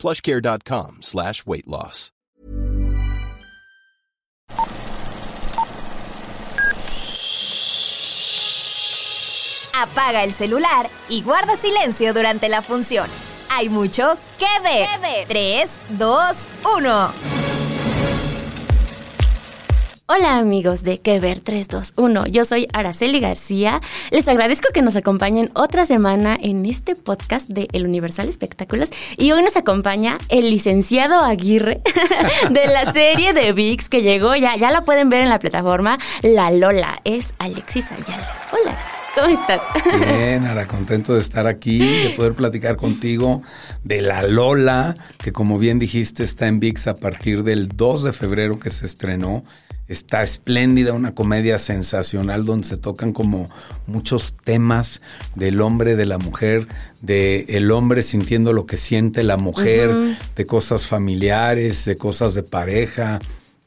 plushcare.com slash weight loss. Apaga el celular y guarda silencio durante la función. Hay mucho que ver. 3, 2, 1. Hola amigos de Que Ver 321, yo soy Araceli García. Les agradezco que nos acompañen otra semana en este podcast de El Universal Espectáculos y hoy nos acompaña el licenciado Aguirre de la serie de VIX que llegó ya, ya la pueden ver en la plataforma La Lola, es Alexis Ayala. Hola. ¿Cómo estás? Bien, Ara, contento de estar aquí, de poder platicar contigo de La Lola, que como bien dijiste está en VIX a partir del 2 de febrero que se estrenó. Está espléndida, una comedia sensacional donde se tocan como muchos temas del hombre, de la mujer, de el hombre sintiendo lo que siente la mujer, de cosas familiares, de cosas de pareja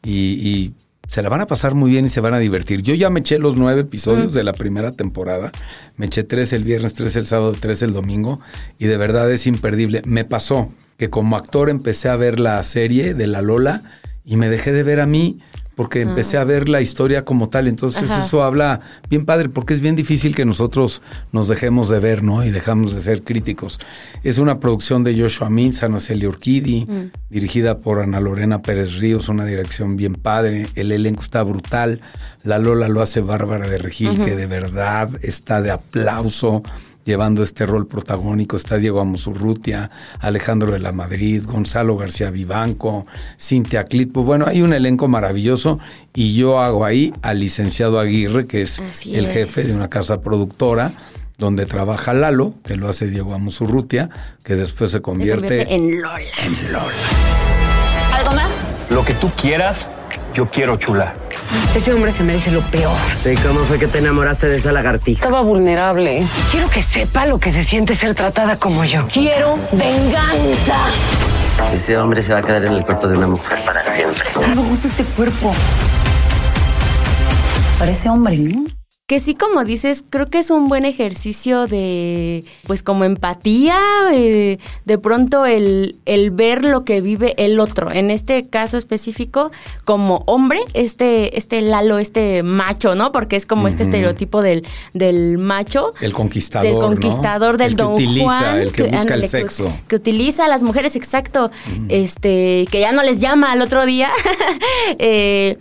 y, y se la van a pasar muy bien y se van a divertir. Yo ya me eché los nueve episodios de la primera temporada. Me eché tres el viernes, tres el sábado, tres el domingo. Y de verdad es imperdible. Me pasó que como actor empecé a ver la serie de La Lola y me dejé de ver a mí porque empecé a ver la historia como tal. Entonces Ajá. eso habla bien padre, porque es bien difícil que nosotros nos dejemos de ver, ¿no? Y dejamos de ser críticos. Es una producción de Joshua Mintz, Ana Celia Urquidi, dirigida por Ana Lorena Pérez Ríos, una dirección bien padre. El elenco está brutal. La Lola lo hace Bárbara de Regil, que de verdad está de aplauso llevando este rol protagónico está Diego Amosurrutia, Alejandro de la Madrid, Gonzalo García Vivanco, Cintia Clitpo. Bueno, hay un elenco maravilloso y yo hago ahí al licenciado Aguirre, que es Así el es. jefe de una casa productora donde trabaja Lalo, que lo hace Diego Amosurrutia, que después se convierte en Lola. en Lola. ¿Algo más? Lo que tú quieras, yo quiero, chula. Ese hombre se merece lo peor. ¿Y cómo fue que te enamoraste de esa lagartija? Estaba vulnerable. Quiero que sepa lo que se siente ser tratada como yo. Quiero venganza. Ese hombre se va a quedar en el cuerpo de una mujer para siempre. No me gusta este cuerpo. Parece hombre, ¿no? Que sí, como dices, creo que es un buen ejercicio de, pues como empatía, eh, de pronto el, el ver lo que vive el otro. En este caso específico, como hombre, este, este Lalo, este macho, ¿no? Porque es como este estereotipo del, del macho. El conquistador, Del ¿no? conquistador del El que Don utiliza, Juan. el que busca el sexo. Que, utiliza a las mujeres, exacto. Este, que ya no les llama al otro día. Eh,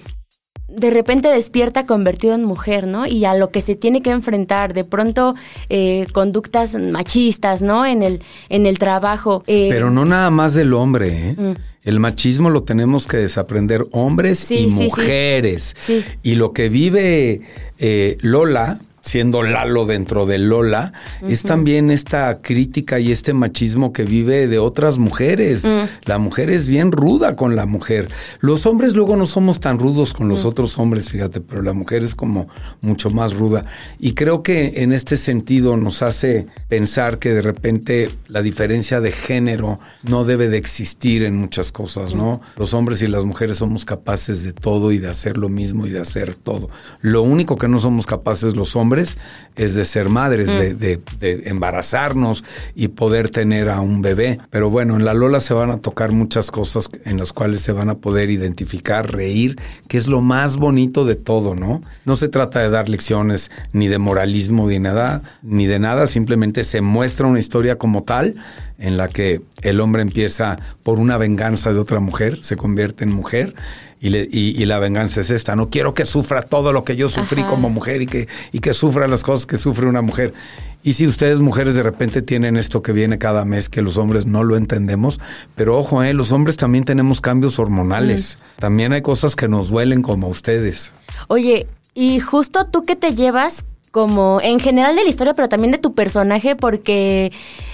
de repente despierta convertido en mujer, ¿no? Y a lo que se tiene que enfrentar, de pronto eh, conductas machistas, ¿no? En el, en el trabajo. Eh, Pero no nada más del hombre, ¿eh? El machismo lo tenemos que desaprender hombres Sí, y sí, mujeres. Sí. Y lo que vive eh, Lola, siendo Lalo dentro de Lola, es también esta crítica y este machismo que vive de otras mujeres. Mm. La mujer es bien ruda con la mujer. Los hombres luego no somos tan rudos con Mm. los otros hombres, fíjate, pero la mujer es como mucho más ruda. Y creo que en este sentido nos hace pensar que de repente la diferencia de género no debe de existir en muchas cosas, ¿no? Los hombres y las mujeres somos capaces de todo y de hacer lo mismo y de hacer todo. Lo único que no somos capaces los hombres es de ser madres, de, de- de embarazarnos y poder tener a un bebé. Pero bueno, en la Lola se van a tocar muchas cosas en las cuales se van a poder identificar, reír, que es lo más bonito de todo, ¿no? No se trata de dar lecciones ni de moralismo ni nada, ni de nada, simplemente se muestra una historia como tal en la que el hombre empieza por una venganza de otra mujer, se convierte en mujer y, le- y- y la venganza es esta. No quiero que sufra todo lo que yo sufrí Ajá. como mujer y que, y que sufra las cosas que sufre una mujer. Y si ustedes mujeres de repente tienen esto que viene cada mes, que los hombres no lo entendemos, pero ojo, eh, los hombres también tenemos cambios hormonales. También hay cosas que nos duelen como ustedes. Oye, y justo tú que te llevas como en general de la historia, pero también de tu personaje, porque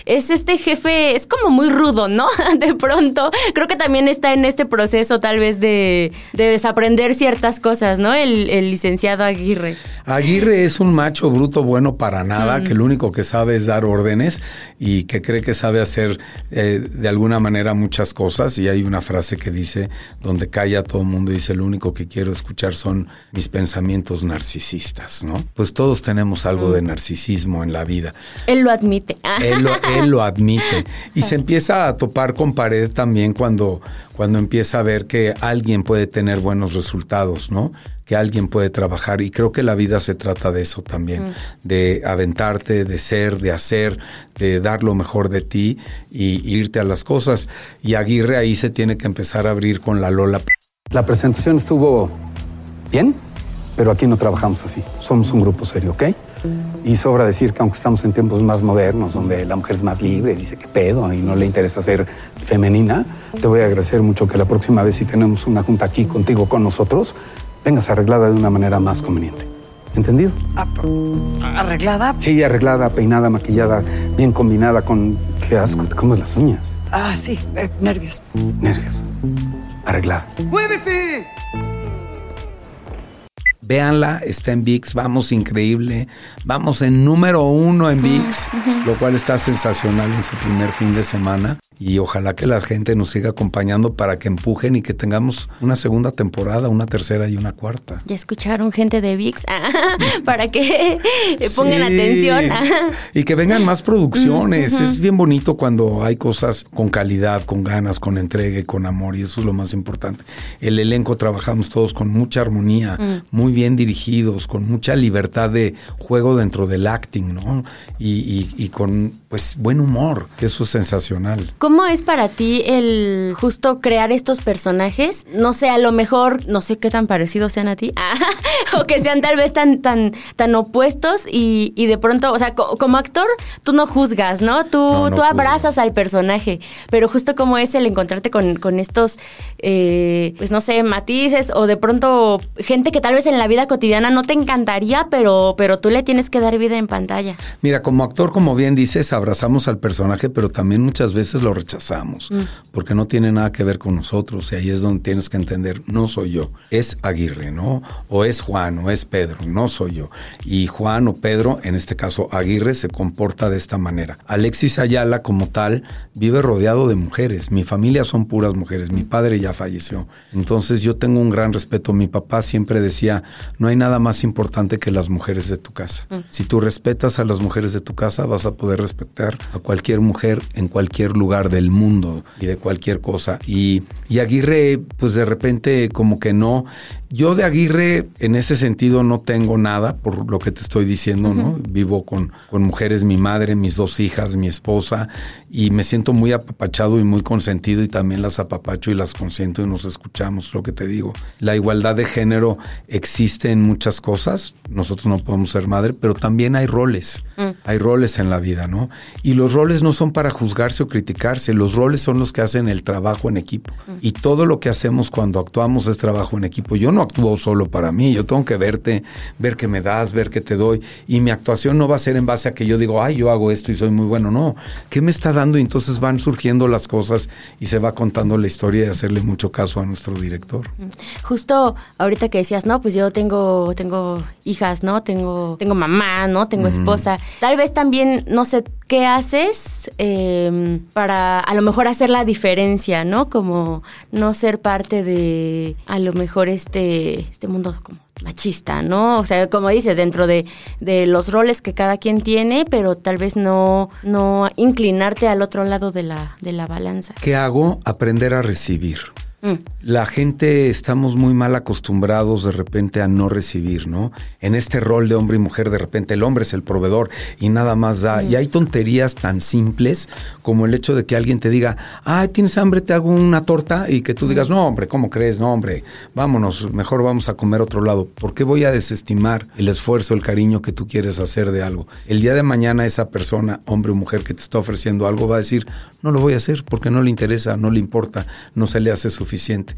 es este jefe, es como muy rudo, ¿no? De pronto, creo que también está en este proceso tal vez de, de desaprender ciertas cosas, ¿no? El, el licenciado Aguirre. Aguirre es un macho bruto bueno para nada, que lo único que sabe es dar órdenes y que cree que sabe hacer eh, de alguna manera muchas cosas. Y hay una frase que dice, donde calla todo el mundo, dice, lo único que quiero escuchar son mis pensamientos narcisistas, ¿no? Pues todos tenemos algo de narcisismo en la vida. Él lo admite. Él lo, él lo admite. Y se empieza a topar con pared también cuando, cuando empieza a ver que alguien puede tener buenos resultados, ¿no? Que alguien puede trabajar. Y creo que la vida se trata de eso también, de aventarte, de ser, de hacer, de dar lo mejor de ti y irte a las cosas. Y Aguirre ahí se tiene que empezar a abrir con la Lola. La presentación estuvo bien, pero aquí no trabajamos así. Somos un grupo serio, ¿ok? Y sobra decir que aunque estamos en tiempos más modernos, donde la mujer es más libre, dice que pedo y no le interesa ser femenina, te voy a agradecer mucho que la próxima vez si tenemos una junta aquí contigo, con nosotros, vengas arreglada de una manera más conveniente. ¿Entendido? ¿Arreglada? Sí, arreglada, peinada, maquillada, bien combinada con... Qué asco, te comes las uñas. Ah, sí, eh, nervios. Nervios. Arreglada. Véanla, está en VIX, vamos increíble. Vamos en número uno en VIX, lo cual está sensacional en su primer fin de semana. Y ojalá que la gente nos siga acompañando para que empujen y que tengamos una segunda temporada, una tercera y una cuarta. Ya escucharon gente de VIX para que pongan Sí. atención. Y que vengan más producciones. Es bien bonito cuando hay cosas con calidad, con ganas, con entrega y con amor. Y eso es lo más importante. El elenco trabajamos todos con mucha armonía, muy bien dirigidos, con mucha libertad de juego dentro del acting, ¿no? Y, y- y con pues buen humor. Eso es sensacional. ¿Cómo es para ti el justo crear estos personajes? No sé, a lo mejor, no sé qué tan parecidos sean a ti, o que sean tal vez tan, tan, tan opuestos y, y de pronto, o sea, co- como actor, tú no juzgas, ¿no? Tú, No, no tú juzgo. abrazas al personaje, pero justo como es el encontrarte con, con estos, eh, pues no sé, matices o de pronto gente que tal vez en la vida cotidiana no te encantaría, pero, pero tú le tienes que dar vida en pantalla. Mira, como actor, como bien dices, abrazamos al personaje, pero también muchas veces lo rechazamos, porque no tiene nada que ver con nosotros, y ahí es donde tienes que entender, no soy yo, es Aguirre, ¿no? O es Juan, o es Pedro, no soy yo. Y Juan o Pedro, en este caso Aguirre, se comporta de esta manera. Alexis Ayala, como tal, vive rodeado de mujeres, mi familia son puras mujeres, mi padre ya falleció, entonces yo tengo un gran respeto, mi papá siempre decía, no hay nada más importante que las mujeres de tu casa. Si tú respetas a las mujeres de tu casa, vas a poder respetar a cualquier mujer en cualquier lugar del mundo y de cualquier cosa. Y, y Aguirre, pues de repente como que no. Yo de Aguirre en ese sentido no tengo nada por lo que te estoy diciendo, ¿no? Vivo con, con mujeres, mi madre, mis dos hijas, mi esposa, y me siento muy apapachado y muy consentido y también las apapacho y las consiento y nos escuchamos, lo que te digo. La igualdad de género existe en muchas cosas, nosotros no podemos ser madre, pero también hay roles, hay roles en la vida, ¿no? Y los roles no son para juzgarse o criticarse, los roles son los que hacen el trabajo en equipo. Y todo lo que hacemos cuando actuamos es trabajo en equipo. Yo no actúo solo para mí, yo tengo que verte, ver qué me das, ver qué te doy. Y mi actuación no va a ser en base a que yo digo, ay, yo hago esto y soy muy bueno. No, ¿qué me está dando? Y entonces van surgiendo las cosas y se va contando la historia y hacerle mucho caso a nuestro director. Justo ahorita que decías, no, pues yo tengo, tengo hijas, ¿no? Tengo, tengo mamá, ¿no? Tengo esposa. Tal vez también, no sé, ¿qué haces eh, para a lo mejor hacer la diferencia, ¿no? Como no ser parte de a lo mejor este, este mundo como machista, ¿no? O sea, como dices, dentro de, de los roles que cada quien tiene, pero tal vez no, no inclinarte al otro lado de la, de la balanza. ¿Qué hago? Aprender a recibir. La gente estamos muy mal acostumbrados de repente a no recibir, ¿no? En este rol de hombre y mujer, de repente el hombre es el proveedor y nada más da. Y hay tonterías tan simples como el hecho de que alguien te diga, ay, ¿tienes hambre? Te hago una torta y que tú digas, no, hombre, ¿cómo crees? No, hombre, vámonos, mejor vamos a comer otro lado. ¿Por qué voy a desestimar el esfuerzo, el cariño que tú quieres hacer de algo? El día de mañana esa persona, hombre o mujer que te está ofreciendo algo, va a decir, no lo voy a hacer porque no le interesa, no le importa, no se le hace suficiente.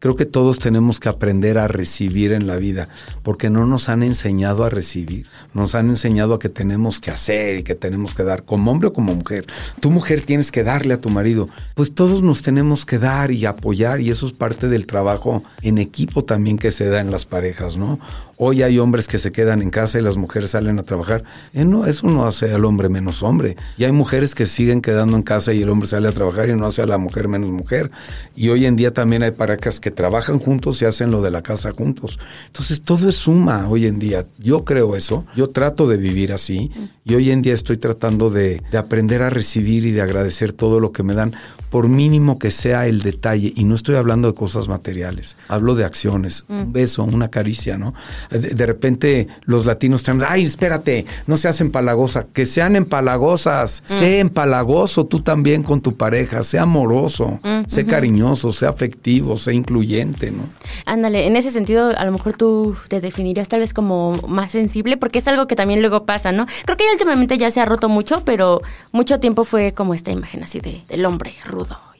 Creo que todos tenemos que aprender a recibir en la vida, porque no nos han enseñado a recibir. Nos han enseñado a que tenemos que hacer y que tenemos que dar, como hombre o como mujer. Tu mujer tienes que darle a tu marido. Pues todos nos tenemos que dar y apoyar, y eso es parte del trabajo en equipo también que se da en las parejas, ¿no? Hoy hay hombres que se quedan en casa y las mujeres salen a trabajar. Eh, eso no hace al hombre menos hombre. Y hay mujeres que siguen quedando en casa y el hombre sale a trabajar y no hace a la mujer menos mujer. Y hoy en día también hay parejas que trabajan juntos y hacen lo de la casa juntos. Entonces todo es suma hoy en día. Yo creo eso. Yo trato de vivir así. Y hoy en día estoy tratando de, de aprender a recibir y de agradecer todo lo que me dan por mínimo que sea el detalle, y no estoy hablando de cosas materiales, hablo de acciones, un beso, una caricia, ¿no? De, repente los latinos están, ay, espérate, no seas empalagosa, que sean empalagosas, sé empalagoso tú también con tu pareja, sé amoroso, sé cariñoso, sé afectivo, sé incluyente, ¿no? Ándale, en ese sentido, a lo mejor tú te definirías tal vez como más sensible, porque es algo que también luego pasa, ¿no? Creo que ya últimamente ya se ha roto mucho, pero mucho tiempo fue como esta imagen así de, del hombre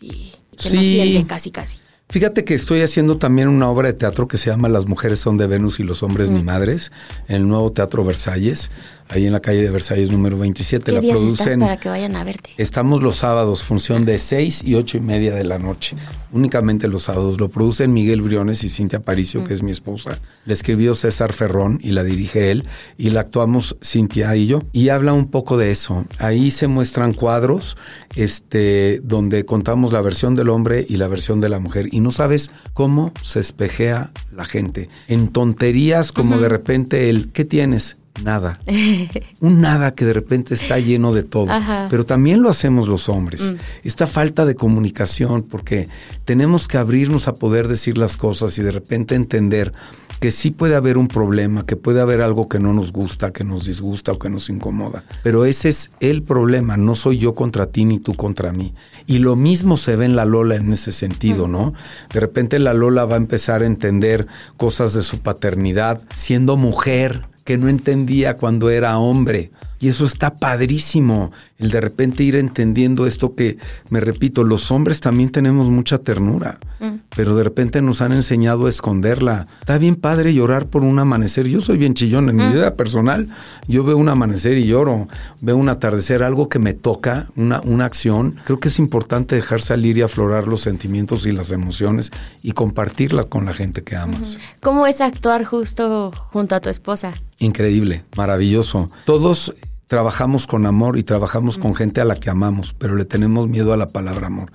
y que no siente casi casi. Fíjate que estoy haciendo también una obra de teatro que se llama Las mujeres son de Venus y los hombres ni madres, en el nuevo Teatro Versalles ahí en la calle de Versalles número 27. ¿Qué la días producen. Estás para que vayan a verte? Estamos los sábados, función de 6 y ocho y media de la noche. Únicamente los sábados. Lo producen Miguel Briones y Cintia Paricio, que es mi esposa. La escribió César Ferrón y la dirige él. Y la actuamos Cintia y yo. Y habla un poco de eso. Ahí se muestran cuadros este, donde contamos la versión del hombre y la versión de la mujer. Y no sabes cómo se espejea la gente. En tonterías como de repente el ¿qué tienes? Nada. Un nada que de repente está lleno de todo. Pero también lo hacemos los hombres. Mm. Esta falta de comunicación, porque tenemos que abrirnos a poder decir las cosas y de repente entender que sí puede haber un problema, que puede haber algo que no nos gusta, que nos disgusta o que nos incomoda. Pero ese es el problema, no soy yo contra ti ni tú contra mí. Y lo mismo se ve en la Lola en ese sentido, mm. ¿no? De repente la Lola va a empezar a entender cosas de su paternidad siendo mujer que no entendía cuando era hombre. Y eso está padrísimo, el de repente ir entendiendo esto que, me repito, los hombres también tenemos mucha ternura, mm. pero de repente nos han enseñado a esconderla. Está bien padre llorar por un amanecer. Yo soy bien chillón en mi mm. vida personal. Yo veo un amanecer y lloro, veo un atardecer, algo que me toca, una, una acción. Creo que es importante dejar salir y aflorar los sentimientos y las emociones y compartirla con la gente que amas. ¿Cómo es actuar justo junto a tu esposa? Increíble, maravilloso. Todos trabajamos con amor y trabajamos con gente a la que amamos, pero le tenemos miedo a la palabra amor.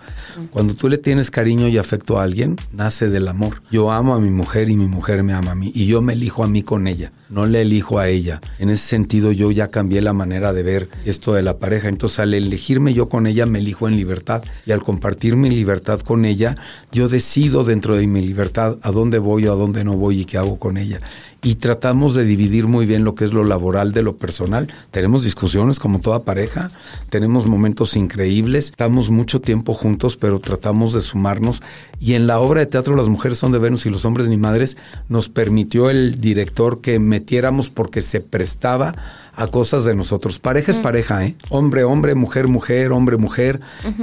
Cuando tú le tienes cariño y afecto a alguien, nace del amor. Yo amo a mi mujer y mi mujer me ama a mí y yo me elijo a mí con ella, no le elijo a ella. En ese sentido yo ya cambié la manera de ver esto de la pareja. Entonces al elegirme yo con ella me elijo en libertad y al compartir mi libertad con ella, yo decido dentro de mi libertad a dónde voy o a dónde no voy y qué hago con ella y tratamos de dividir muy bien lo que es lo laboral de lo personal. Tenemos discusiones como toda pareja, tenemos momentos increíbles, estamos mucho tiempo juntos, pero tratamos de sumarnos. Y en la obra de teatro Las mujeres son de Venus y los hombres ni madres nos permitió el director que metiéramos porque se prestaba a cosas de nosotros. Pareja es pareja, ¿eh? Hombre, hombre, mujer, mujer, hombre, mujer.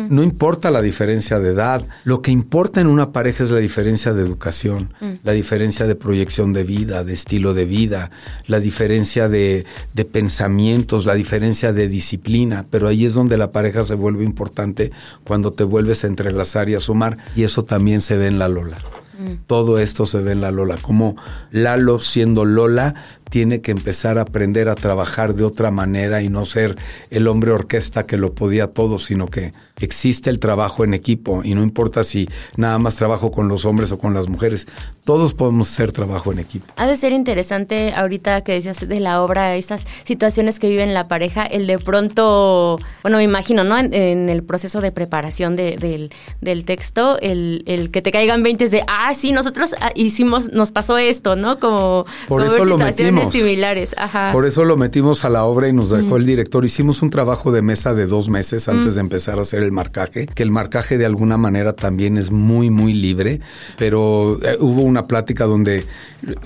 No importa la diferencia de edad. Lo que importa en una pareja es la diferencia de educación, mm. la diferencia de proyección de vida, de estilo de vida, la diferencia de, de pensamientos, la diferencia de disciplina. Pero ahí es donde la pareja se vuelve importante cuando te vuelves a entrelazar y a sumar. Y eso también se ve en la Lola. Mm. Todo esto se ve en la Lola, como Lalo siendo Lola tiene que empezar a aprender a trabajar de otra manera y no ser el hombre orquesta que lo podía todo, sino que existe el trabajo en equipo y no importa si nada más trabajo con los hombres o con las mujeres, todos podemos hacer trabajo en equipo. Ha de ser interesante ahorita que decías de la obra, estas situaciones que viven la pareja, el de pronto, bueno, me imagino, ¿no? En, el proceso de preparación del, texto, el, que te caigan 20 de, ah, sí, nosotros ah, hicimos, nos pasó esto, ¿no? Como, Por eso lo metimos similares, ajá. Por eso lo metimos a la obra y nos dejó el director. Hicimos un trabajo de mesa de dos meses antes de empezar a hacer el marcaje, que el marcaje de alguna manera también es muy, muy libre, pero eh, hubo una plática donde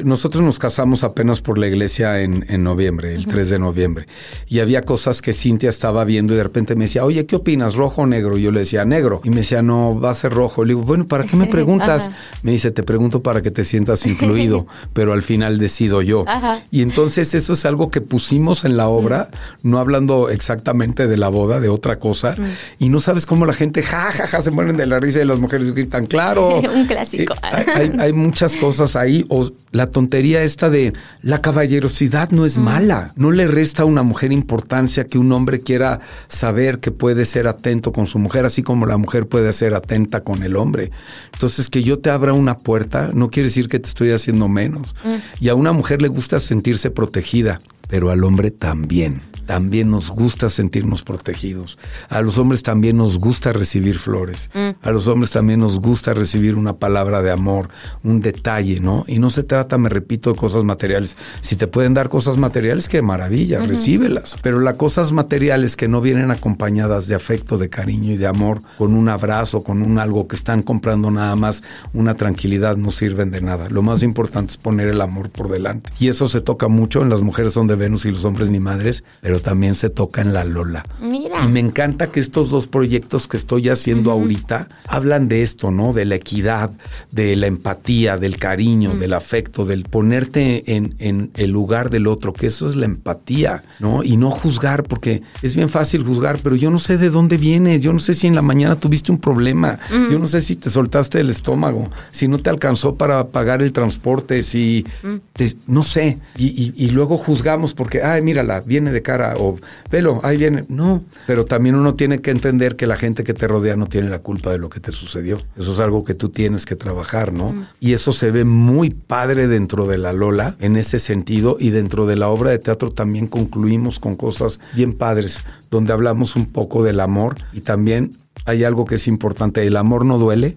nosotros nos casamos apenas por la iglesia en, en noviembre, el 3 de noviembre, y había cosas que Cintia estaba viendo y de repente me decía, oye, ¿qué opinas, rojo o negro? Y yo le decía, negro. Y me decía, no, va a ser rojo. Le digo, bueno, ¿para qué me preguntas? Me dice, te pregunto para que te sientas incluido, pero al final decido yo. Ajá. Y entonces eso es algo que pusimos en la obra, no hablando exactamente de la boda, de otra cosa, y no sabes cómo la gente, ja, ja, ja, se mueren de la risa y las mujeres gritan, claro. Un clásico. Eh, hay, muchas cosas ahí, o la tontería esta de la caballerosidad no es mala, no le resta a una mujer importancia que un hombre quiera saber que puede ser atento con su mujer, así como la mujer puede ser atenta con el hombre. Entonces, que yo te abra una puerta no quiere decir que te estoy haciendo menos. Y a una mujer le gusta sentirse protegida, pero al hombre también. También nos gusta sentirnos protegidos. A los hombres también nos gusta recibir flores. A los hombres también nos gusta recibir una palabra de amor, un detalle, ¿no? Y no se trata, me repito, de cosas materiales. Si te pueden dar cosas materiales, qué maravilla, recíbelas. Pero las cosas materiales que no vienen acompañadas de afecto, de cariño y de amor, con un abrazo, con un algo que están comprando nada más, una tranquilidad, no sirven de nada. Lo más importante es poner el amor por delante. Y eso se toca mucho en las mujeres son de Venus y los hombres ni madres, pero también se toca en la Lola. Mira. Y me encanta que estos dos proyectos que estoy haciendo ahorita hablan de esto, ¿no? De la equidad, de la empatía, del cariño, del afecto, del ponerte en, en el lugar del otro, que eso es la empatía, ¿no? Y no juzgar, porque es bien fácil juzgar, pero yo no sé de dónde vienes, yo no sé si en la mañana tuviste un problema, yo no sé si te soltaste el estómago, si no te alcanzó para pagar el transporte, si te- no sé. Y, y- y luego juzgamos porque, ay, mírala, viene de cara, o velo, ahí viene. No, pero también uno tiene que entender que la gente que te rodea no tiene la culpa de lo que te sucedió. Eso es algo que tú tienes que trabajar, ¿no? Y eso se ve muy padre dentro de la Lola en ese sentido y dentro de la obra de teatro también concluimos con cosas bien padres, donde hablamos un poco del amor y también hay algo que es importante, el amor no duele,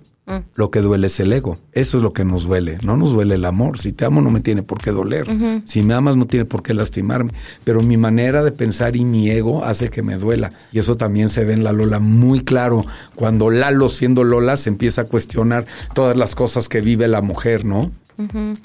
lo que duele es el ego. Eso es lo que nos duele. No nos duele el amor. Si te amo no me tiene por qué doler. Si me amas no tiene por qué lastimarme. Pero mi manera de pensar y mi ego hace que me duela. Y eso también se ve en la Lola muy claro. Cuando Lalo, siendo Lola, se empieza a cuestionar todas las cosas que vive la mujer, ¿no?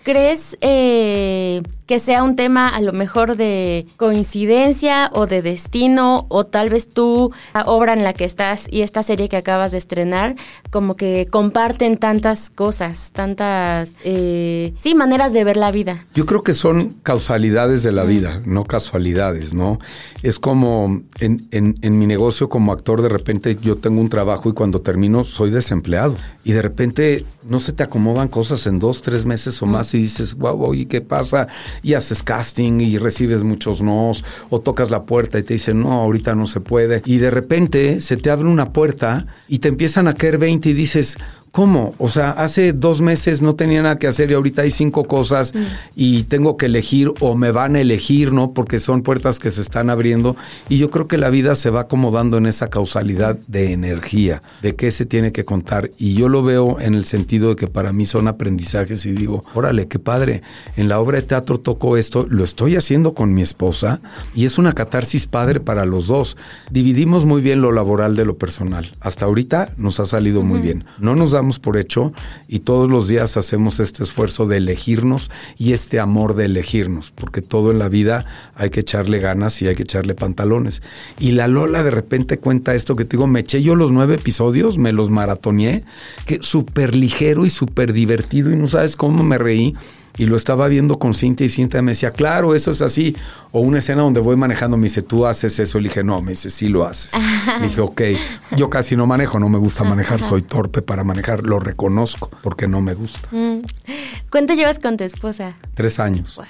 ¿Crees eh, que sea un tema a lo mejor de coincidencia o de destino o tal vez tú, la obra en la que estás y esta serie que acabas de estrenar, como que comparten tantas cosas, tantas, eh, sí, maneras de ver la vida? Yo creo que son causalidades de la vida, no casualidades, ¿no? Es como en, en- en mi negocio como actor, de repente yo tengo un trabajo y cuando termino soy desempleado. Y de repente no se te acomodan cosas en dos, tres meses o más y dices, wow, ¿y qué pasa? Y haces casting y recibes muchos nos, o tocas la puerta y te dicen, no, ahorita no se puede. Y de repente se te abre una puerta y te empiezan a caer 20 y dices, ¿Cómo? O sea, hace dos meses no tenía nada que hacer y ahorita hay cinco cosas y tengo que elegir o me van a elegir, ¿no? Porque son puertas que se están abriendo y yo creo que la vida se va acomodando en esa causalidad de energía, de qué se tiene que contar y yo lo veo en el sentido de que para mí son aprendizajes y digo, órale, qué padre, en la obra de teatro toco esto, lo estoy haciendo con mi esposa y es una catarsis padre para los dos. Dividimos muy bien lo laboral de lo personal. Hasta ahorita nos ha salido muy bien. No nos por hecho y todos los días hacemos este esfuerzo de elegirnos y este amor de elegirnos, porque todo en la vida hay que echarle ganas y hay que echarle pantalones. Y la Lola de repente cuenta esto que te digo, me eché yo los nueve episodios, me los maratoneé, que súper ligero y súper divertido y no sabes cómo me reí. Y lo estaba viendo con Cintia y Cintia me decía, claro, eso es así. O una escena donde voy manejando, me dice, tú haces eso. Le dije, no, me dice, sí lo haces. Le dije, ok, yo casi no manejo, no me gusta manejar, soy torpe para manejar, lo reconozco porque no me gusta. Mm. ¿Cuánto llevas con tu esposa? Tres años. Wow.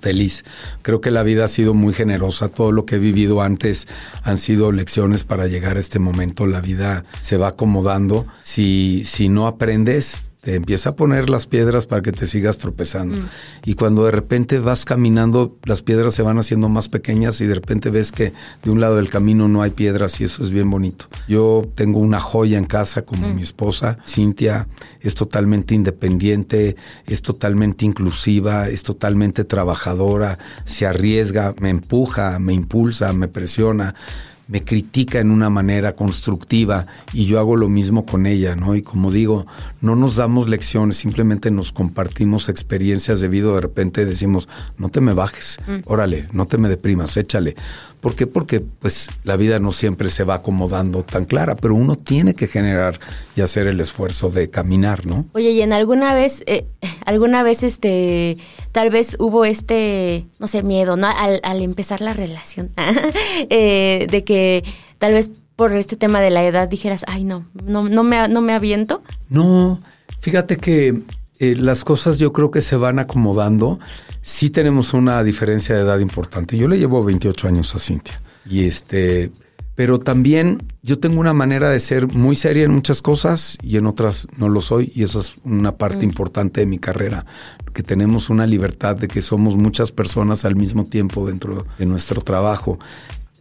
Feliz. Creo que la vida ha sido muy generosa. Todo lo que he vivido antes han sido lecciones para llegar a este momento. La vida se va acomodando. Si, si no aprendes, te empieza a poner las piedras para que te sigas tropezando. Y cuando de repente vas caminando, las piedras se van haciendo más pequeñas y de repente ves que de un lado del camino no hay piedras y eso es bien bonito. Yo tengo una joya en casa como mi esposa, Cintia, es totalmente independiente, es totalmente inclusiva, es totalmente trabajadora, se arriesga, me empuja, me impulsa, me presiona me critica en una manera constructiva y yo hago lo mismo con ella, ¿no? Y como digo, no nos damos lecciones, simplemente nos compartimos experiencias debido de repente decimos, no te me bajes, órale, no te me deprimas, échale. ¿Por qué? Porque pues la vida no siempre se va acomodando tan clara, pero uno tiene que generar y hacer el esfuerzo de caminar, ¿no? Oye, y en alguna vez, eh, alguna vez este, tal vez hubo este, no sé, miedo, ¿no? Al, al empezar la relación, eh, de que tal vez por este tema de la edad dijeras, ay no, no, no me, no me aviento. No, fíjate que eh, las cosas yo creo que se van acomodando. Sí tenemos una diferencia de edad importante. Yo le llevo 28 años a Cintia. Y este, pero también yo tengo una manera de ser muy seria en muchas cosas y en otras no lo soy. Y eso es una parte importante de mi carrera, que tenemos una libertad de que somos muchas personas al mismo tiempo dentro de nuestro trabajo.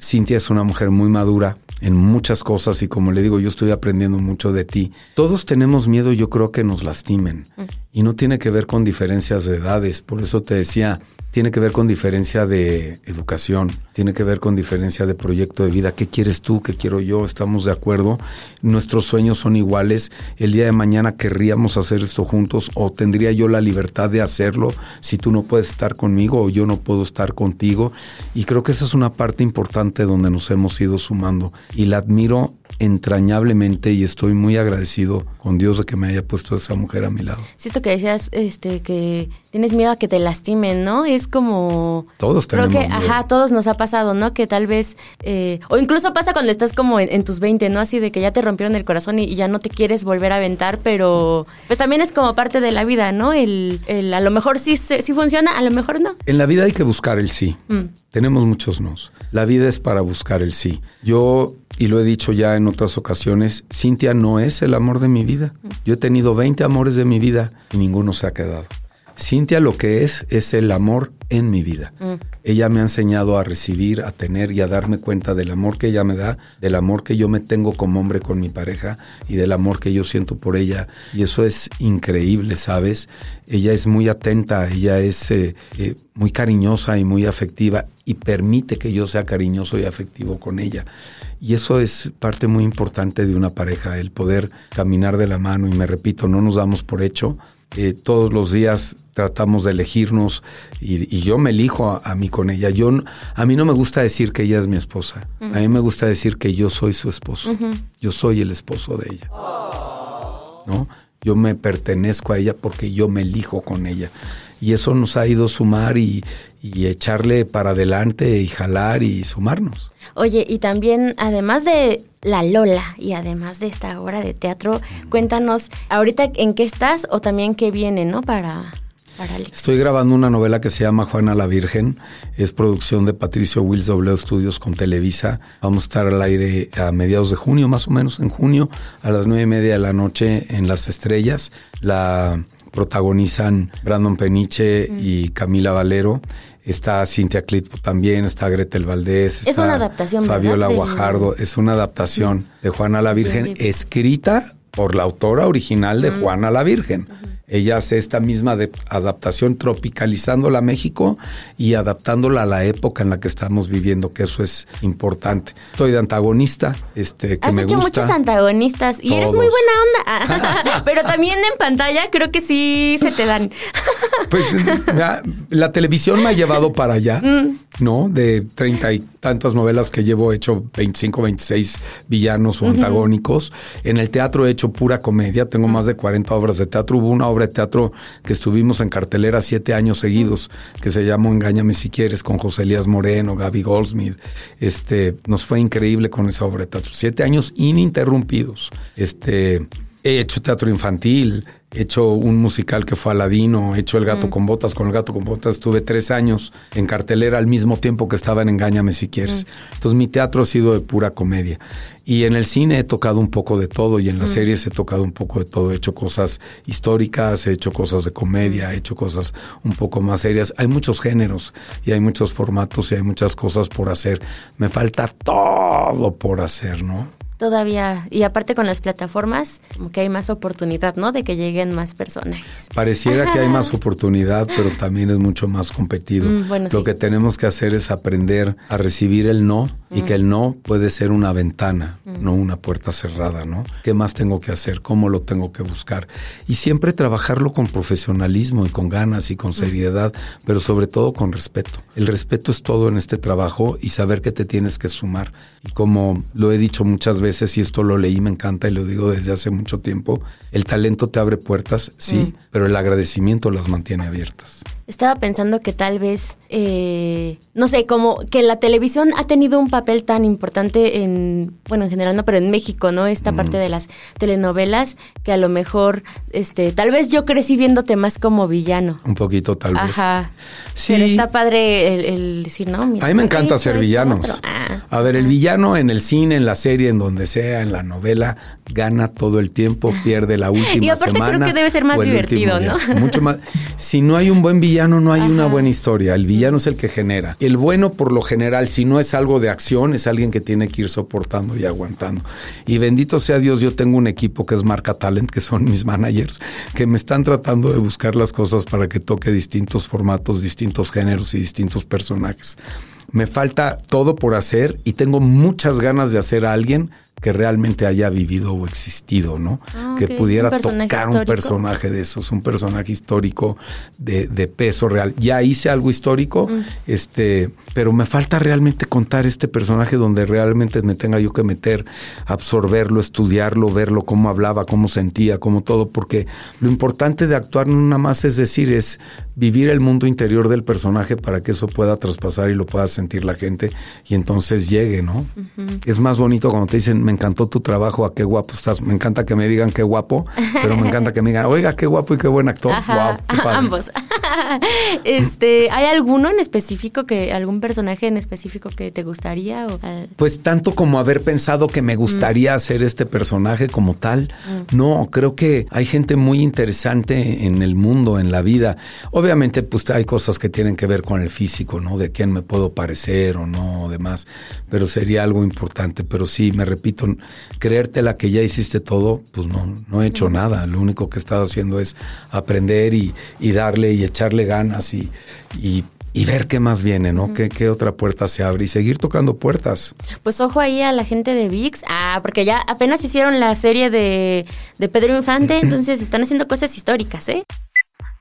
Cintia es una mujer muy madura en muchas cosas y como le digo, yo estoy aprendiendo mucho de ti. Todos tenemos miedo, yo creo que nos lastimen y no tiene que ver con diferencias de edades. Por eso te decía, tiene que ver con diferencia de educación, tiene que ver con diferencia de proyecto de vida. ¿Qué quieres tú? ¿Qué quiero yo? Estamos de acuerdo. Nuestros sueños son iguales. El día de mañana querríamos hacer esto juntos o tendría yo la libertad de hacerlo si tú no puedes estar conmigo o yo no puedo estar contigo. Y creo que esa es una parte importante donde nos hemos ido sumando y la admiro entrañablemente y estoy muy agradecido con Dios de que me haya puesto esa mujer a mi lado. Sí, esto que decías, este, que tienes miedo a que te lastimen, ¿no? Es como... Todos Creo tenemos que, miedo. ajá, todos nos ha pasado, ¿no? Que tal vez, eh, o incluso pasa cuando estás como en, en tus 20, ¿no? Así de que ya te rompieron el corazón y, y ya no te quieres volver a aventar, pero pues también es como parte de la vida, ¿no? El, el a lo mejor sí, sí funciona, a lo mejor no. En la vida hay que buscar el sí. Tenemos muchos nos. La vida es para buscar el sí. Yo, y lo he dicho ya en otras ocasiones, Cintia no es el amor de mi vida. Yo he tenido 20 amores de mi vida y ninguno se ha quedado. Cintia lo que es es el amor en mi vida. Ella me ha enseñado a recibir, a tener y a darme cuenta del amor que ella me da, del amor que yo me tengo como hombre con mi pareja y del amor que yo siento por ella. Y eso es increíble, ¿sabes? Ella es muy atenta, ella es eh, eh, muy cariñosa y muy afectiva y permite que yo sea cariñoso y afectivo con ella. Y eso es parte muy importante de una pareja, el poder caminar de la mano. Y me repito, no nos damos por hecho. Eh, todos los días tratamos de elegirnos y, y yo me elijo a, a mí con ella. Yo, a mí no me gusta decir que ella es mi esposa. A mí me gusta decir que yo soy su esposo. Yo soy el esposo de ella. ¿no? Yo me pertenezco a ella porque yo me elijo con ella. Y eso nos ha ido sumar y, y echarle para adelante y jalar y sumarnos. Oye, y también, además de La Lola y además de esta obra de teatro, cuéntanos ahorita en qué estás o también qué viene, ¿no? Para, para Alex. Estoy grabando una novela que se llama Juana la Virgen. Es producción de Patricio Wills W Studios con Televisa. Vamos a estar al aire a mediados de junio, más o menos en junio, a las nueve y media de la noche en Las Estrellas. La protagonizan Brandon Peniche y Camila Valero. Está Cintia Clitpo también, está Gretel Valdés. Es está una adaptación. Fabiola Guajardo. Es una adaptación de Juana la Virgen, escrita por la autora original de Juana la Virgen. Ella hace esta misma de- adaptación, tropicalizándola a México y adaptándola a la época en la que estamos viviendo, que eso es importante. Estoy de antagonista, este, que Has me hecho gusta. muchos antagonistas y eres muy buena onda. Pero también en pantalla creo que sí se te dan. Pues la, la televisión me ha llevado para allá, Mm. ¿No? De treinta y tantas novelas que llevo, he hecho 25, 26 villanos o antagónicos. En el teatro he hecho pura comedia, tengo más de 40 obras de teatro. Hubo una obra de teatro que estuvimos en cartelera siete años seguidos, que se llamó Engáñame si quieres, con José Elías Moreno, Gaby Goldsmith. Este, nos fue increíble con esa obra de teatro. Siete años ininterrumpidos. Este, he hecho teatro infantil, he hecho un musical que fue Aladino, he hecho El gato con botas. Con El gato con botas estuve tres años en cartelera al mismo tiempo que estaba en Engáñame si quieres. Entonces mi teatro ha sido de pura comedia. Y en el cine he tocado un poco de todo y en las series he tocado un poco de todo. He hecho cosas históricas, he hecho cosas de comedia, he hecho cosas un poco más serias. Hay muchos géneros y hay muchos formatos y hay muchas cosas por hacer. Me falta todo por hacer, ¿no? Todavía, y aparte con las plataformas, como que hay más oportunidad, ¿no? De que lleguen más personajes. Pareciera que hay más oportunidad, pero también es mucho más competido. Mm, bueno, Lo sí. que tenemos que hacer es aprender a recibir el no y que el no puede ser una ventana, no una puerta cerrada, ¿no? ¿Qué más tengo que hacer? ¿Cómo lo tengo que buscar? Y siempre trabajarlo con profesionalismo y con ganas y con seriedad, pero sobre todo con respeto. El respeto es todo en este trabajo y saber que te tienes que sumar. Y como lo he dicho muchas veces y esto lo leí, me encanta y lo digo desde hace mucho tiempo, el talento te abre puertas, sí, pero el agradecimiento las mantiene abiertas. Estaba pensando que tal vez, eh, no sé, como que la televisión ha tenido un papel tan importante en, bueno, en general no, pero en México, ¿no? Esta parte de las telenovelas, que a lo mejor, este, tal vez yo crecí viéndote más como villano. Un poquito tal vez. Ajá. Sí. Pero está padre el, el decir, no, mira. A mí me encanta ser villanos. Ah. A ver, el villano en el cine, en la serie, en donde sea, en la novela, gana todo el tiempo, pierde la última Y aparte creo semana. que debe ser más divertido, día. ¿no? Mucho más. Si no hay un buen villano, no hay una buena historia. El villano es el que genera. El bueno, por lo general, si no es algo de acción, es alguien que tiene que ir soportando y aguantando. Y bendito sea Dios, yo tengo un equipo que es Marca Talent, que son mis managers, que me están tratando de buscar las cosas para que toque distintos formatos, distintos géneros y distintos personajes. Me falta todo por hacer y tengo muchas ganas de hacer a alguien que realmente haya vivido o existido, ¿no? Ah, que pudiera Un tocar un personaje de esos, un personaje histórico de, de peso real. Ya hice algo histórico, Mm. este, pero me falta realmente contar este personaje donde realmente me tenga yo que meter, absorberlo, estudiarlo, verlo, cómo hablaba, cómo sentía, cómo todo, porque lo importante de actuar no nada más es decir, es vivir el mundo interior del personaje para que eso pueda traspasar y lo pueda sentir la gente y entonces llegue, ¿no? Es más bonito cuando te dicen, me encantó tu trabajo, a qué guapo estás. Me encanta que me digan qué guapo, pero me encanta que me digan, oiga, qué guapo y qué buen actor. Ajá, Wow, ambos. este, ¿hay alguno en específico que algún personaje en específico que te gustaría o Pues tanto como haber pensado que me gustaría hacer este personaje como tal. No, creo que hay gente muy interesante en el mundo, en la vida. Obviamente, pues hay cosas que tienen que ver con el físico, ¿no? De quién me puedo parecer o no, o demás. Pero sería algo importante. Pero sí, me repito, creértela que ya hiciste todo, pues no, no he hecho nada. Lo único que he estado haciendo es aprender y, y darle y echarle ganas y, y, y ver qué más viene, ¿no? ¿Qué, qué otra puerta se abre y seguir tocando puertas. Pues ojo ahí a la gente de VIX. Ah, porque ya apenas hicieron la serie de, de Pedro Infante, entonces están haciendo cosas históricas, ¿eh?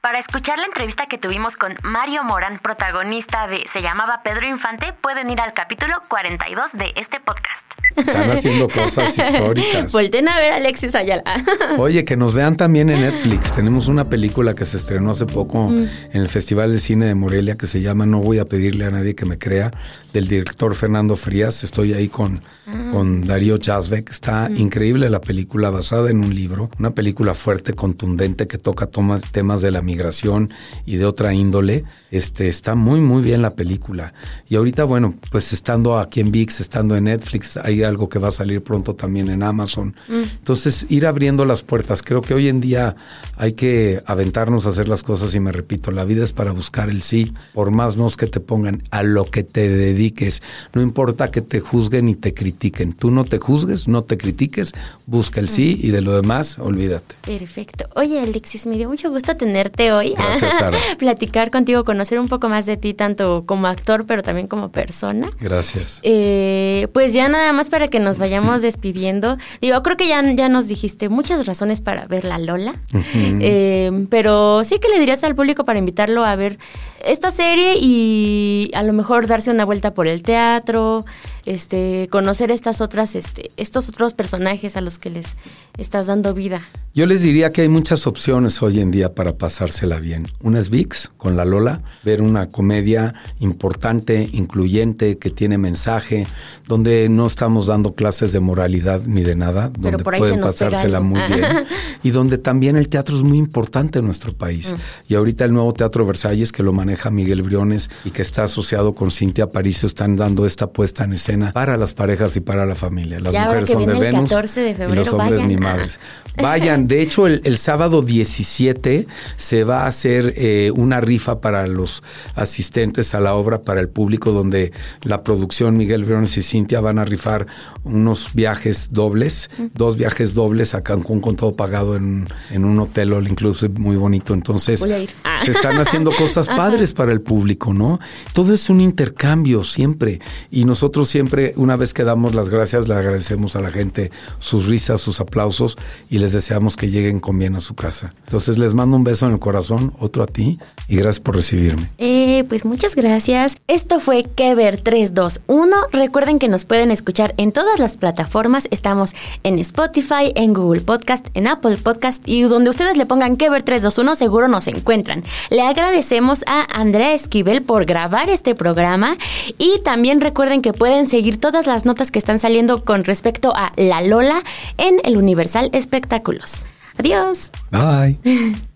Para escuchar la entrevista que tuvimos con Mario Morán, protagonista de Se llamaba Pedro Infante, pueden ir al capítulo 42 de este podcast. Están haciendo cosas históricas. Volten a ver a Alexis Ayala. Oye, que nos vean también en Netflix. Tenemos una película que se estrenó hace poco Mm. en el Festival de Cine de Morelia que se llama No voy a pedirle a nadie que me crea, del director Fernando Frías. Estoy ahí con, Ah. con Darío Chasbeck. Está Mm. increíble la película basada en un libro, una película fuerte, contundente que toca toma- temas de la migración y de otra índole. Este, está muy, muy bien la película. Y ahorita, bueno, pues estando aquí en VIX, estando en Netflix, hay algo que va a salir pronto también en Amazon. Entonces, ir abriendo las puertas. Creo que hoy en día hay que aventarnos a hacer las cosas y me repito, la vida es para buscar el sí, por más nos que te pongan a lo que te dediques. No importa que te juzguen y te critiquen. Tú no te juzgues, no te critiques, busca el sí y de lo demás, olvídate. Perfecto. Oye, Alexis, me dio mucho gusto tenerte hoy. Gracias, Sara. Platicar contigo, conocer un poco más de ti, tanto como actor, pero también como persona. Gracias. Eh, pues ya nada más para que nos vayamos despidiendo. Digo, creo que ya, ya nos dijiste muchas razones para ver la Lola. Eh, pero sí que le dirías al público para invitarlo a ver esta serie y a lo mejor darse una vuelta por el teatro. Este, conocer estas otras, este, estos otros personajes a los que les estás dando vida? Yo les diría que hay muchas opciones hoy en día para pasársela bien. Una es VIX con la Lola, ver una comedia importante, incluyente, que tiene mensaje, donde no estamos dando clases de moralidad ni de nada, donde pueden pasársela muy bien y donde también el teatro es muy importante en nuestro país. Mm. Y ahorita el nuevo Teatro Versalles que lo maneja Miguel Briones y que está asociado con Cintia Paricio están dando esta puesta en escena para las parejas y para la familia. Las mujeres son de Venus y los hombres mi madres. Vayan, de hecho el, sábado 17 se va a hacer eh, una rifa para los asistentes a la obra, para el público, donde la producción Miguel Briones y Cintia van a rifar unos viajes dobles, dos viajes dobles a Cancún con todo pagado en, un hotel all inclusive muy bonito. Entonces, se están haciendo cosas padres para el público, ¿no? Todo es un intercambio siempre. Y nosotros siempre, una vez que damos las gracias, le agradecemos a la gente sus risas, sus aplausos y les deseamos que lleguen con bien a su casa. Entonces, les mando un beso en el corazón, otro a ti y gracias por recibirme. Eh, pues muchas gracias. Esto fue Kever 321. Recuerden que nos pueden escuchar en todas las plataformas. Estamos en Spotify, en Google Podcast, en Apple Podcast y donde ustedes le pongan Kever 321 seguro nos encuentran. Le agradecemos a Andrea Esquivel por grabar este programa y también recuerden que pueden seguir todas las notas que están saliendo con respecto a La Lola en el Universal Espectáculos. Adiós. Bye.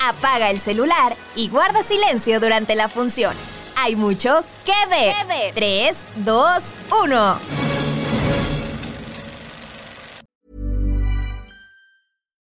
Apaga el celular y guarda silencio durante la función. Hay mucho que ver. 3, 2, 1.